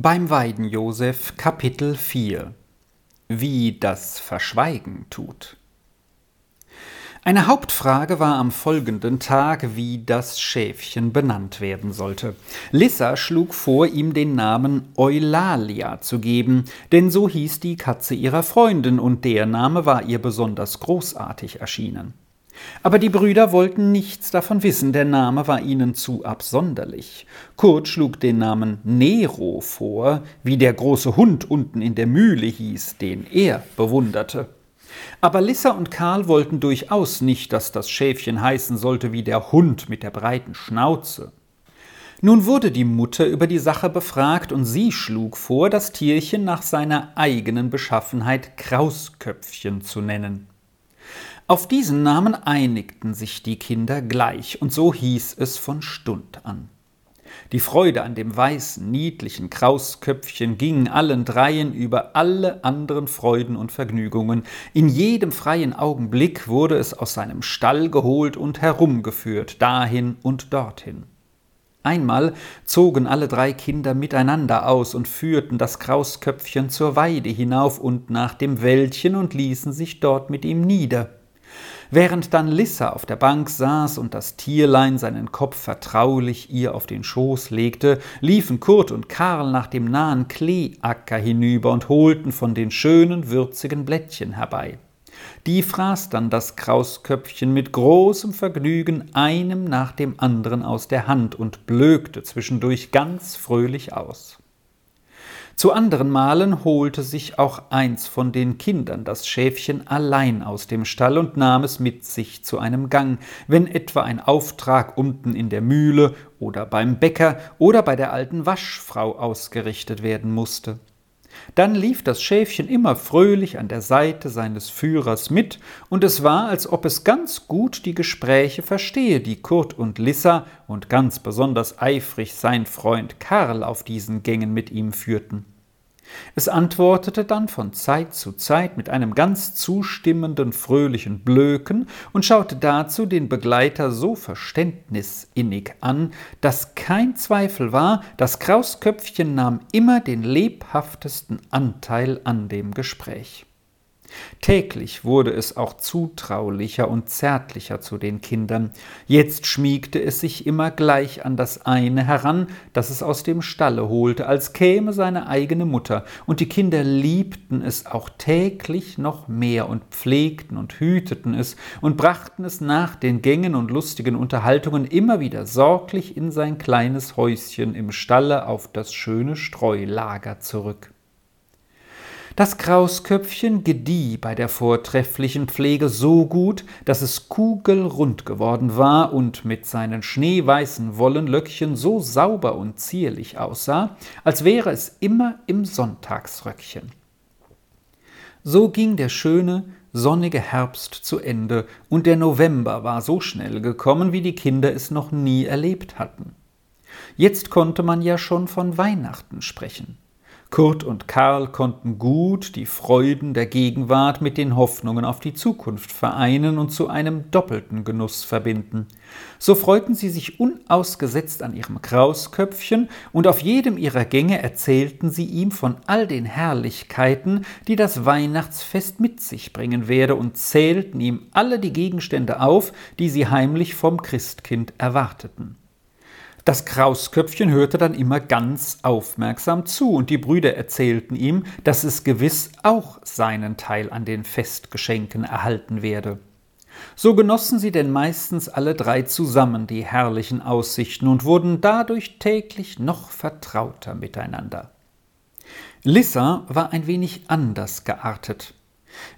Beim Weiden Josef Kapitel 4 Wie das Verschweigen tut. Eine Hauptfrage war am folgenden Tag, wie das Schäfchen benannt werden sollte. Lissa schlug vor, ihm den Namen Eulalia zu geben, denn so hieß die Katze ihrer Freundin, und der Name war ihr besonders großartig erschienen. Aber die Brüder wollten nichts davon wissen, der Name war ihnen zu absonderlich. Kurt schlug den Namen Nero vor, wie der große Hund unten in der Mühle hieß, den er bewunderte. Aber Lissa und Karl wollten durchaus nicht, dass das Schäfchen heißen sollte wie der Hund mit der breiten Schnauze. Nun wurde die Mutter über die Sache befragt, und sie schlug vor, das Tierchen nach seiner eigenen Beschaffenheit Krausköpfchen zu nennen. Auf diesen Namen einigten sich die Kinder gleich, und so hieß es von Stund an. Die Freude an dem weißen, niedlichen Krausköpfchen ging allen dreien über alle anderen Freuden und Vergnügungen. In jedem freien Augenblick wurde es aus seinem Stall geholt und herumgeführt, dahin und dorthin. Einmal zogen alle drei Kinder miteinander aus und führten das Krausköpfchen zur Weide hinauf und nach dem Wäldchen und ließen sich dort mit ihm nieder. Während dann Lissa auf der Bank saß und das Tierlein seinen Kopf vertraulich ihr auf den Schoß legte, liefen Kurt und Karl nach dem nahen Kleeacker hinüber und holten von den schönen, würzigen Blättchen herbei. Die fraß dann das Krausköpfchen mit großem Vergnügen einem nach dem anderen aus der Hand und blökte zwischendurch ganz fröhlich aus. Zu anderen Malen holte sich auch eins von den Kindern das Schäfchen allein aus dem Stall und nahm es mit sich zu einem Gang, wenn etwa ein Auftrag unten in der Mühle oder beim Bäcker oder bei der alten Waschfrau ausgerichtet werden musste. Dann lief das Schäfchen immer fröhlich an der Seite seines Führers mit, und es war, als ob es ganz gut die Gespräche verstehe, die Kurt und Lissa und ganz besonders eifrig sein Freund Karl auf diesen Gängen mit ihm führten. Es antwortete dann von Zeit zu Zeit mit einem ganz zustimmenden, fröhlichen Blöken und schaute dazu den Begleiter so verständnisinnig an, dass kein Zweifel war, das Krausköpfchen nahm immer den lebhaftesten Anteil an dem Gespräch. Täglich wurde es auch zutraulicher und zärtlicher zu den Kindern. Jetzt schmiegte es sich immer gleich an das eine heran, das es aus dem Stalle holte, als käme seine eigene Mutter, und die Kinder liebten es auch täglich noch mehr und pflegten und hüteten es und brachten es nach den Gängen und lustigen Unterhaltungen immer wieder sorglich in sein kleines Häuschen im Stalle auf das schöne Streulager zurück. Das Krausköpfchen gedieh bei der vortrefflichen Pflege so gut, dass es kugelrund geworden war und mit seinen schneeweißen Wollenlöckchen so sauber und zierlich aussah, als wäre es immer im Sonntagsröckchen. So ging der schöne, sonnige Herbst zu Ende, und der November war so schnell gekommen, wie die Kinder es noch nie erlebt hatten. Jetzt konnte man ja schon von Weihnachten sprechen. Kurt und Karl konnten gut die Freuden der Gegenwart mit den Hoffnungen auf die Zukunft vereinen und zu einem doppelten Genuss verbinden. So freuten sie sich unausgesetzt an ihrem Krausköpfchen, und auf jedem ihrer Gänge erzählten sie ihm von all den Herrlichkeiten, die das Weihnachtsfest mit sich bringen werde, und zählten ihm alle die Gegenstände auf, die sie heimlich vom Christkind erwarteten. Das Krausköpfchen hörte dann immer ganz aufmerksam zu, und die Brüder erzählten ihm, dass es gewiss auch seinen Teil an den Festgeschenken erhalten werde. So genossen sie denn meistens alle drei zusammen die herrlichen Aussichten und wurden dadurch täglich noch vertrauter miteinander. Lissa war ein wenig anders geartet.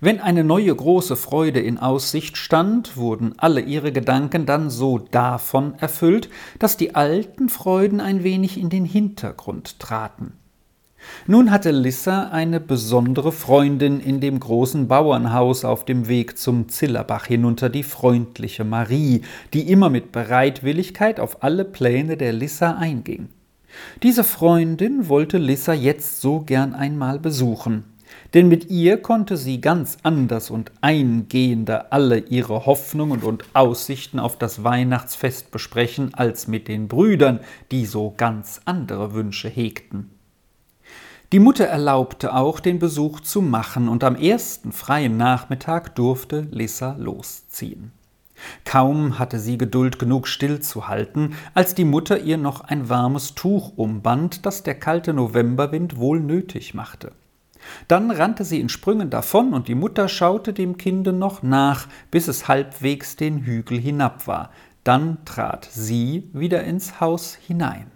Wenn eine neue große Freude in Aussicht stand, wurden alle ihre Gedanken dann so davon erfüllt, dass die alten Freuden ein wenig in den Hintergrund traten. Nun hatte Lissa eine besondere Freundin in dem großen Bauernhaus auf dem Weg zum Zillerbach hinunter, die freundliche Marie, die immer mit Bereitwilligkeit auf alle Pläne der Lissa einging. Diese Freundin wollte Lissa jetzt so gern einmal besuchen denn mit ihr konnte sie ganz anders und eingehender alle ihre Hoffnungen und Aussichten auf das Weihnachtsfest besprechen als mit den Brüdern, die so ganz andere Wünsche hegten. Die Mutter erlaubte auch, den Besuch zu machen, und am ersten freien Nachmittag durfte Lissa losziehen. Kaum hatte sie Geduld genug stillzuhalten, als die Mutter ihr noch ein warmes Tuch umband, das der kalte Novemberwind wohl nötig machte. Dann rannte sie in Sprüngen davon, und die Mutter schaute dem Kinde noch nach, bis es halbwegs den Hügel hinab war. Dann trat sie wieder ins Haus hinein.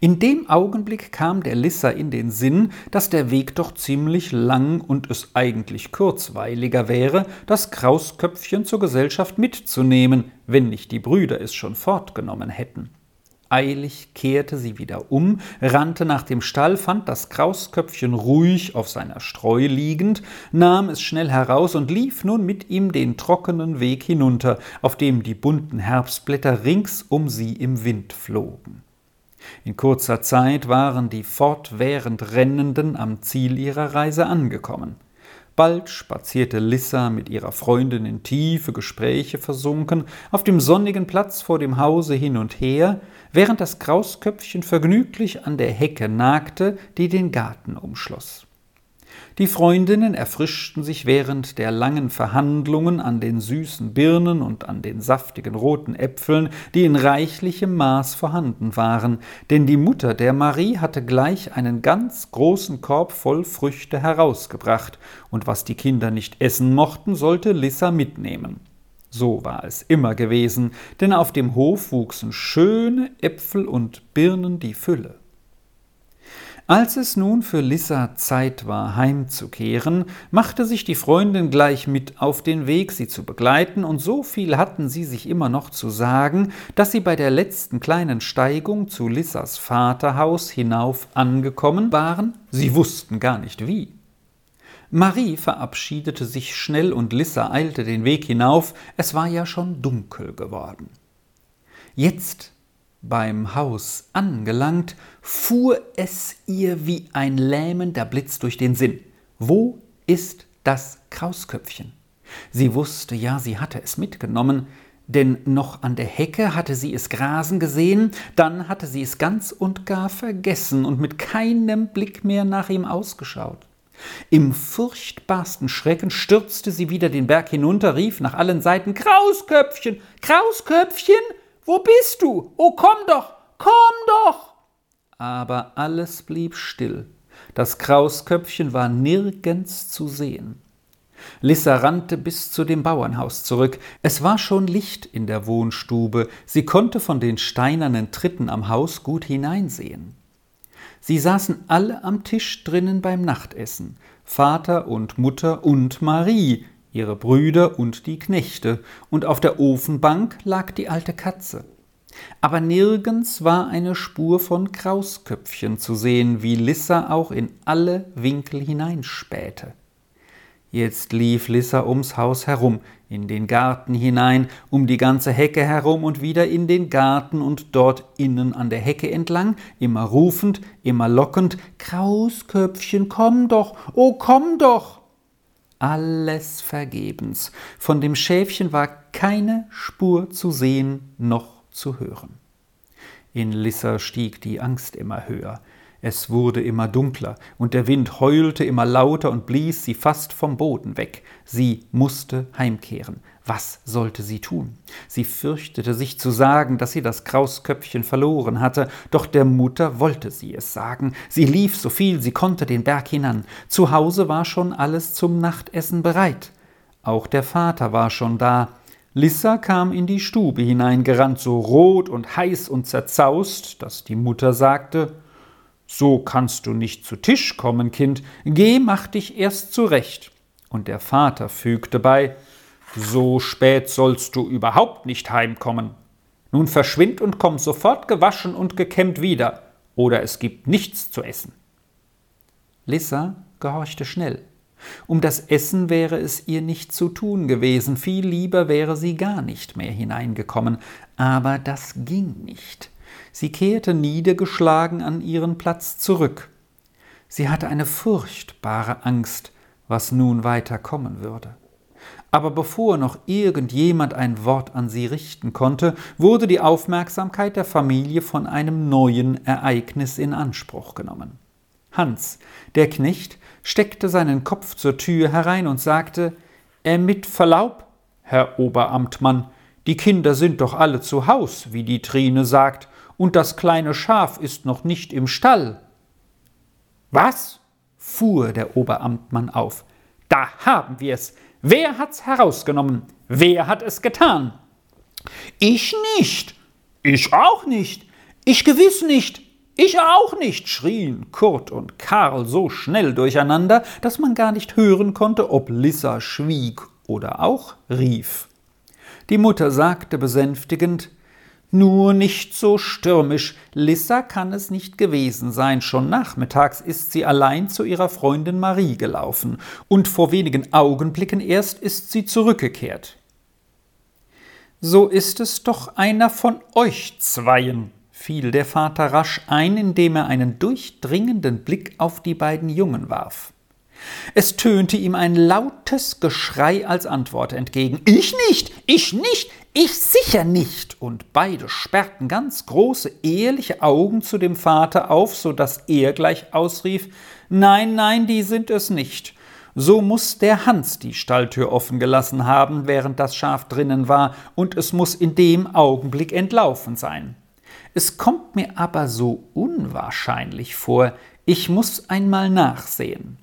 In dem Augenblick kam der Lissa in den Sinn, dass der Weg doch ziemlich lang und es eigentlich kurzweiliger wäre, das Krausköpfchen zur Gesellschaft mitzunehmen, wenn nicht die Brüder es schon fortgenommen hätten. Eilig kehrte sie wieder um, rannte nach dem Stall, fand das Krausköpfchen ruhig auf seiner Streu liegend, nahm es schnell heraus und lief nun mit ihm den trockenen Weg hinunter, auf dem die bunten Herbstblätter rings um sie im Wind flogen. In kurzer Zeit waren die fortwährend Rennenden am Ziel ihrer Reise angekommen. Bald spazierte Lissa mit ihrer Freundin in tiefe Gespräche versunken auf dem sonnigen Platz vor dem Hause hin und her, während das Krausköpfchen vergnüglich an der Hecke nagte, die den Garten umschloss. Die Freundinnen erfrischten sich während der langen Verhandlungen an den süßen Birnen und an den saftigen roten Äpfeln, die in reichlichem Maß vorhanden waren, denn die Mutter der Marie hatte gleich einen ganz großen Korb voll Früchte herausgebracht, und was die Kinder nicht essen mochten, sollte Lissa mitnehmen. So war es immer gewesen, denn auf dem Hof wuchsen schöne Äpfel und Birnen die Fülle. Als es nun für Lissa Zeit war, heimzukehren, machte sich die Freundin gleich mit auf den Weg, sie zu begleiten, und so viel hatten sie sich immer noch zu sagen, dass sie bei der letzten kleinen Steigung zu Lissas Vaterhaus hinauf angekommen waren, sie wussten gar nicht wie. Marie verabschiedete sich schnell und Lissa eilte den Weg hinauf, es war ja schon dunkel geworden. Jetzt beim Haus angelangt, fuhr es ihr wie ein lähmender Blitz durch den Sinn. Wo ist das Krausköpfchen? Sie wusste ja, sie hatte es mitgenommen, denn noch an der Hecke hatte sie es grasen gesehen, dann hatte sie es ganz und gar vergessen und mit keinem Blick mehr nach ihm ausgeschaut. Im furchtbarsten Schrecken stürzte sie wieder den Berg hinunter, rief nach allen Seiten Krausköpfchen, Krausköpfchen, wo bist du? Oh, komm doch, komm doch! Aber alles blieb still. Das Krausköpfchen war nirgends zu sehen. Lissa rannte bis zu dem Bauernhaus zurück. Es war schon Licht in der Wohnstube. Sie konnte von den steinernen Tritten am Haus gut hineinsehen. Sie saßen alle am Tisch drinnen beim Nachtessen. Vater und Mutter und Marie, ihre Brüder und die Knechte, und auf der Ofenbank lag die alte Katze. Aber nirgends war eine Spur von Krausköpfchen zu sehen, wie Lissa auch in alle Winkel hineinspähte. Jetzt lief Lissa ums Haus herum, in den Garten hinein, um die ganze Hecke herum und wieder in den Garten und dort innen an der Hecke entlang, immer rufend, immer lockend Krausköpfchen, komm doch, oh komm doch alles vergebens. Von dem Schäfchen war keine Spur zu sehen noch zu hören. In Lissa stieg die Angst immer höher. Es wurde immer dunkler, und der Wind heulte immer lauter und blies sie fast vom Boden weg. Sie musste heimkehren. Was sollte sie tun? Sie fürchtete sich zu sagen, dass sie das Krausköpfchen verloren hatte, doch der Mutter wollte sie es sagen. Sie lief so viel sie konnte den Berg hinan. Zu Hause war schon alles zum Nachtessen bereit. Auch der Vater war schon da. Lissa kam in die Stube hineingerannt, so rot und heiß und zerzaust, dass die Mutter sagte so kannst du nicht zu Tisch kommen, Kind, geh, mach dich erst zurecht. Und der Vater fügte bei So spät sollst du überhaupt nicht heimkommen. Nun verschwind und komm sofort gewaschen und gekämmt wieder, oder es gibt nichts zu essen. Lissa gehorchte schnell. Um das Essen wäre es ihr nicht zu tun gewesen, viel lieber wäre sie gar nicht mehr hineingekommen, aber das ging nicht. Sie kehrte niedergeschlagen an ihren Platz zurück. Sie hatte eine furchtbare Angst, was nun weiter kommen würde. Aber bevor noch irgendjemand ein Wort an sie richten konnte, wurde die Aufmerksamkeit der Familie von einem neuen Ereignis in Anspruch genommen. Hans, der Knecht, steckte seinen Kopf zur Tür herein und sagte, äh, mit Verlaub, Herr Oberamtmann, die Kinder sind doch alle zu Haus, wie die Trine sagt, und das kleine Schaf ist noch nicht im Stall. Was? fuhr der Oberamtmann auf. Da haben wir's. Wer hat's herausgenommen? Wer hat es getan? Ich nicht. Ich auch nicht. Ich gewiss nicht. Ich auch nicht, schrien Kurt und Karl so schnell durcheinander, dass man gar nicht hören konnte, ob Lissa schwieg oder auch rief. Die Mutter sagte besänftigend Nur nicht so stürmisch, Lissa kann es nicht gewesen sein, schon nachmittags ist sie allein zu ihrer Freundin Marie gelaufen, und vor wenigen Augenblicken erst ist sie zurückgekehrt. So ist es doch einer von euch zweien, fiel der Vater rasch ein, indem er einen durchdringenden Blick auf die beiden Jungen warf. Es tönte ihm ein lautes Geschrei als Antwort entgegen. Ich nicht, ich nicht, ich sicher nicht. Und beide sperrten ganz große, ehrliche Augen zu dem Vater auf, so dass er gleich ausrief Nein, nein, die sind es nicht. So muss der Hans die Stalltür offen gelassen haben, während das Schaf drinnen war, und es muss in dem Augenblick entlaufen sein. Es kommt mir aber so unwahrscheinlich vor, ich muss einmal nachsehen.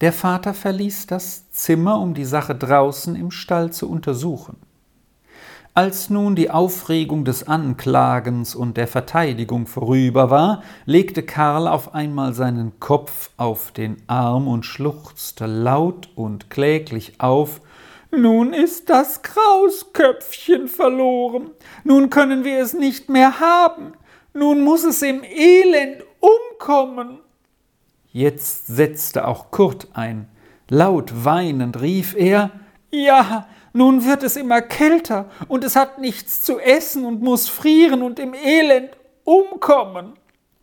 Der Vater verließ das Zimmer, um die Sache draußen im Stall zu untersuchen. Als nun die Aufregung des Anklagens und der Verteidigung vorüber war, legte Karl auf einmal seinen Kopf auf den Arm und schluchzte laut und kläglich auf nun ist das Krausköpfchen verloren. Nun können wir es nicht mehr haben. Nun muss es im Elend umkommen. Jetzt setzte auch Kurt ein. Laut weinend rief er Ja, nun wird es immer kälter, und es hat nichts zu essen und muss frieren und im Elend umkommen.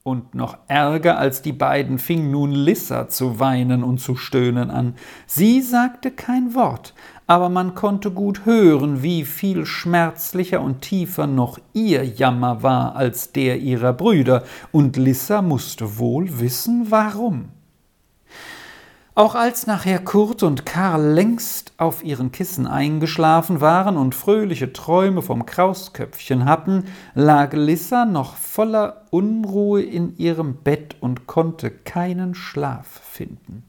Und noch ärger als die beiden fing nun Lissa zu weinen und zu stöhnen an. Sie sagte kein Wort, aber man konnte gut hören, wie viel schmerzlicher und tiefer noch ihr Jammer war als der ihrer Brüder, und Lissa musste wohl wissen, warum. Auch als nachher Kurt und Karl längst auf ihren Kissen eingeschlafen waren und fröhliche Träume vom Krausköpfchen hatten, lag Lissa noch voller Unruhe in ihrem Bett und konnte keinen Schlaf finden.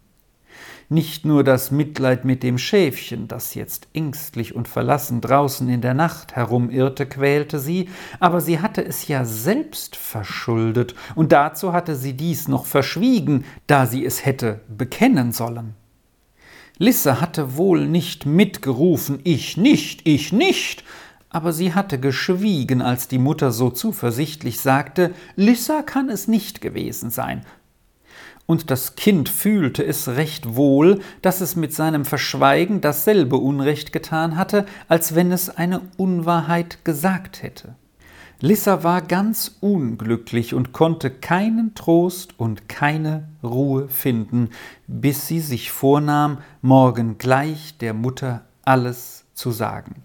Nicht nur das Mitleid mit dem Schäfchen, das jetzt ängstlich und verlassen draußen in der Nacht herumirrte, quälte sie, aber sie hatte es ja selbst verschuldet, und dazu hatte sie dies noch verschwiegen, da sie es hätte bekennen sollen. Lisse hatte wohl nicht mitgerufen, ich nicht, ich nicht, aber sie hatte geschwiegen, als die Mutter so zuversichtlich sagte, Lissa kann es nicht gewesen sein, und das Kind fühlte es recht wohl, dass es mit seinem Verschweigen dasselbe Unrecht getan hatte, als wenn es eine Unwahrheit gesagt hätte. Lissa war ganz unglücklich und konnte keinen Trost und keine Ruhe finden, bis sie sich vornahm, morgen gleich der Mutter alles zu sagen.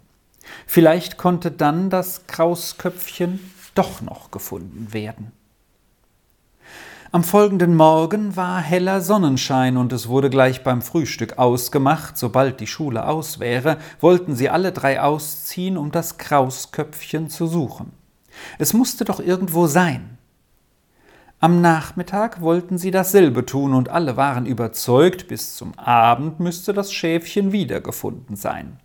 Vielleicht konnte dann das Krausköpfchen doch noch gefunden werden. Am folgenden Morgen war heller Sonnenschein und es wurde gleich beim Frühstück ausgemacht, sobald die Schule aus wäre, wollten sie alle drei ausziehen, um das Krausköpfchen zu suchen. Es musste doch irgendwo sein. Am Nachmittag wollten sie dasselbe tun und alle waren überzeugt, bis zum Abend müsste das Schäfchen wiedergefunden sein.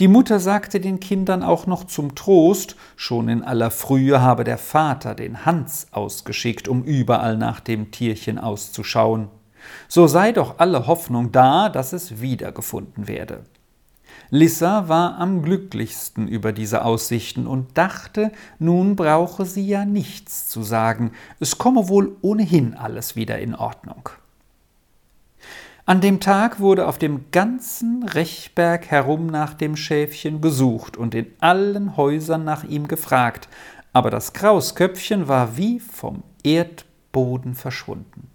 Die Mutter sagte den Kindern auch noch zum Trost, schon in aller Frühe habe der Vater den Hans ausgeschickt, um überall nach dem Tierchen auszuschauen. So sei doch alle Hoffnung da, dass es wiedergefunden werde. Lissa war am glücklichsten über diese Aussichten und dachte, nun brauche sie ja nichts zu sagen, es komme wohl ohnehin alles wieder in Ordnung. An dem Tag wurde auf dem ganzen Rechberg herum nach dem Schäfchen gesucht und in allen Häusern nach ihm gefragt, aber das Krausköpfchen war wie vom Erdboden verschwunden.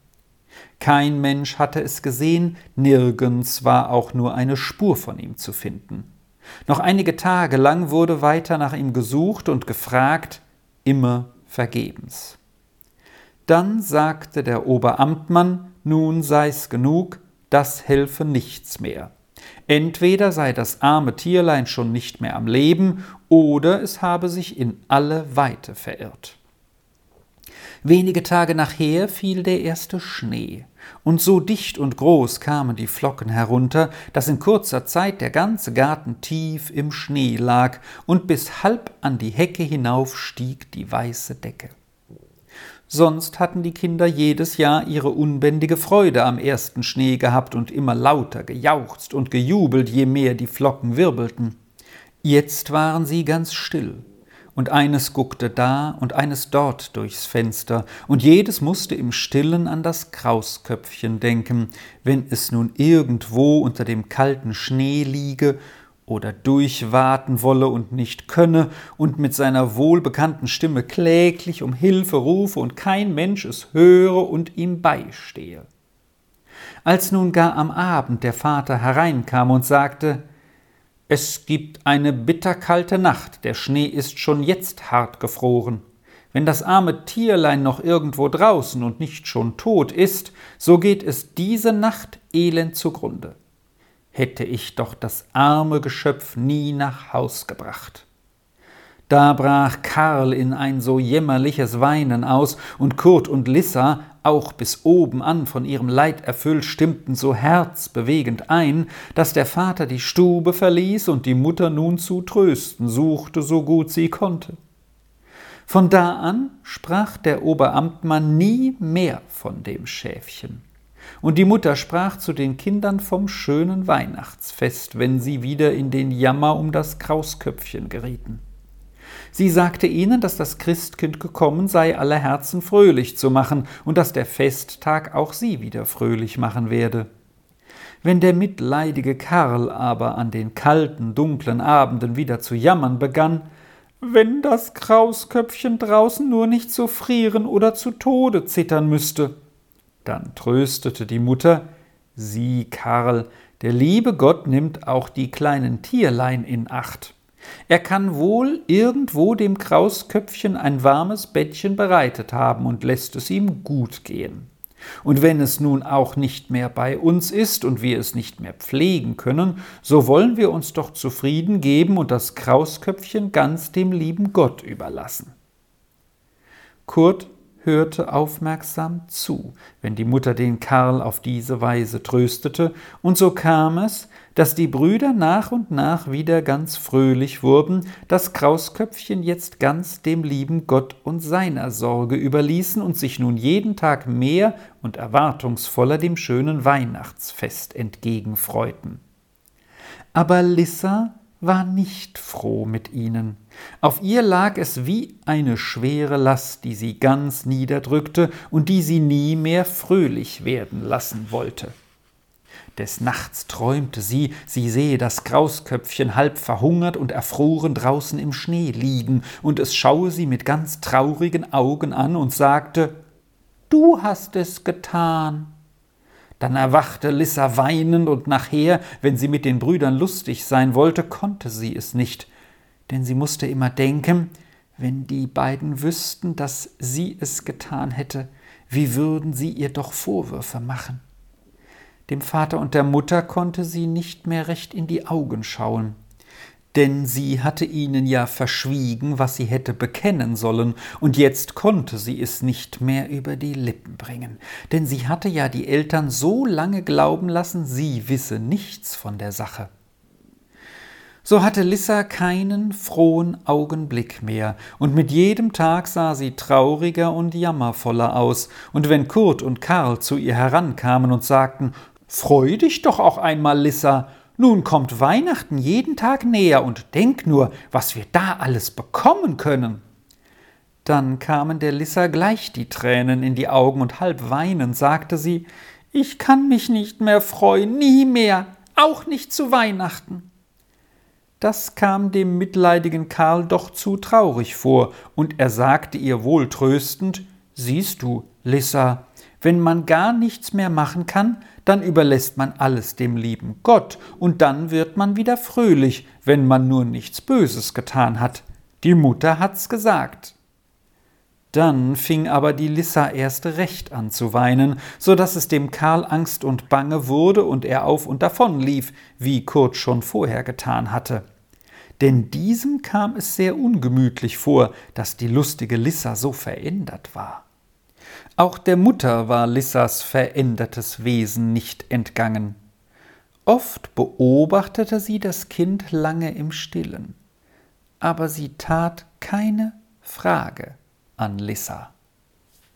Kein Mensch hatte es gesehen, nirgends war auch nur eine Spur von ihm zu finden. Noch einige Tage lang wurde weiter nach ihm gesucht und gefragt, immer vergebens. Dann sagte der Oberamtmann, nun sei's genug, das helfe nichts mehr. Entweder sei das arme Tierlein schon nicht mehr am Leben, oder es habe sich in alle Weite verirrt. Wenige Tage nachher fiel der erste Schnee, und so dicht und groß kamen die Flocken herunter, dass in kurzer Zeit der ganze Garten tief im Schnee lag, und bis halb an die Hecke hinauf stieg die weiße Decke. Sonst hatten die Kinder jedes Jahr ihre unbändige Freude am ersten Schnee gehabt und immer lauter gejauchzt und gejubelt, je mehr die Flocken wirbelten. Jetzt waren sie ganz still, und eines guckte da und eines dort durchs Fenster, und jedes musste im stillen an das Krausköpfchen denken, wenn es nun irgendwo unter dem kalten Schnee liege oder durchwaten wolle und nicht könne und mit seiner wohlbekannten Stimme kläglich um Hilfe rufe und kein Mensch es höre und ihm beistehe. Als nun gar am Abend der Vater hereinkam und sagte, es gibt eine bitterkalte Nacht, der Schnee ist schon jetzt hart gefroren. Wenn das arme Tierlein noch irgendwo draußen und nicht schon tot ist, so geht es diese Nacht elend zugrunde hätte ich doch das arme Geschöpf nie nach Haus gebracht. Da brach Karl in ein so jämmerliches Weinen aus, und Kurt und Lissa, auch bis oben an von ihrem Leid erfüllt, stimmten so herzbewegend ein, dass der Vater die Stube verließ und die Mutter nun zu trösten suchte, so gut sie konnte. Von da an sprach der Oberamtmann nie mehr von dem Schäfchen. Und die Mutter sprach zu den Kindern vom schönen Weihnachtsfest, wenn sie wieder in den Jammer um das Krausköpfchen gerieten. Sie sagte ihnen, dass das Christkind gekommen sei, aller Herzen fröhlich zu machen und dass der Festtag auch sie wieder fröhlich machen werde. Wenn der mitleidige Karl aber an den kalten, dunklen Abenden wieder zu jammern begann, wenn das Krausköpfchen draußen nur nicht zu frieren oder zu Tode zittern müsste, dann tröstete die Mutter Sieh, Karl, der liebe Gott nimmt auch die kleinen Tierlein in Acht. Er kann wohl irgendwo dem Krausköpfchen ein warmes Bettchen bereitet haben und lässt es ihm gut gehen. Und wenn es nun auch nicht mehr bei uns ist und wir es nicht mehr pflegen können, so wollen wir uns doch zufrieden geben und das Krausköpfchen ganz dem lieben Gott überlassen. Kurt hörte aufmerksam zu, wenn die Mutter den Karl auf diese Weise tröstete, und so kam es, dass die Brüder nach und nach wieder ganz fröhlich wurden, das Krausköpfchen jetzt ganz dem lieben Gott und seiner Sorge überließen und sich nun jeden Tag mehr und erwartungsvoller dem schönen Weihnachtsfest entgegenfreuten. Aber Lissa war nicht froh mit ihnen. Auf ihr lag es wie eine schwere Last, die sie ganz niederdrückte und die sie nie mehr fröhlich werden lassen wollte. Des Nachts träumte sie, sie sehe das Krausköpfchen halb verhungert und erfroren draußen im Schnee liegen, und es schaue sie mit ganz traurigen Augen an und sagte Du hast es getan. Dann erwachte Lissa weinend, und nachher, wenn sie mit den Brüdern lustig sein wollte, konnte sie es nicht, denn sie musste immer denken, wenn die beiden wüssten, dass sie es getan hätte, wie würden sie ihr doch Vorwürfe machen. Dem Vater und der Mutter konnte sie nicht mehr recht in die Augen schauen denn sie hatte ihnen ja verschwiegen, was sie hätte bekennen sollen, und jetzt konnte sie es nicht mehr über die Lippen bringen, denn sie hatte ja die Eltern so lange glauben lassen, sie wisse nichts von der Sache. So hatte Lissa keinen frohen Augenblick mehr, und mit jedem Tag sah sie trauriger und jammervoller aus, und wenn Kurt und Karl zu ihr herankamen und sagten Freu dich doch auch einmal, Lissa, nun kommt Weihnachten jeden Tag näher und denk nur, was wir da alles bekommen können. Dann kamen der Lissa gleich die Tränen in die Augen und halb weinend sagte sie, ich kann mich nicht mehr freuen, nie mehr, auch nicht zu Weihnachten. Das kam dem mitleidigen Karl doch zu traurig vor, und er sagte ihr wohltröstend, Siehst du, Lissa, wenn man gar nichts mehr machen kann, dann überlässt man alles dem lieben Gott, und dann wird man wieder fröhlich, wenn man nur nichts Böses getan hat. Die Mutter hat's gesagt. Dann fing aber die Lissa erst recht an zu weinen, so dass es dem Karl Angst und Bange wurde und er auf und davon lief, wie Kurt schon vorher getan hatte. Denn diesem kam es sehr ungemütlich vor, dass die lustige Lissa so verändert war. Auch der Mutter war Lissas verändertes Wesen nicht entgangen. Oft beobachtete sie das Kind lange im stillen, aber sie tat keine Frage an Lissa.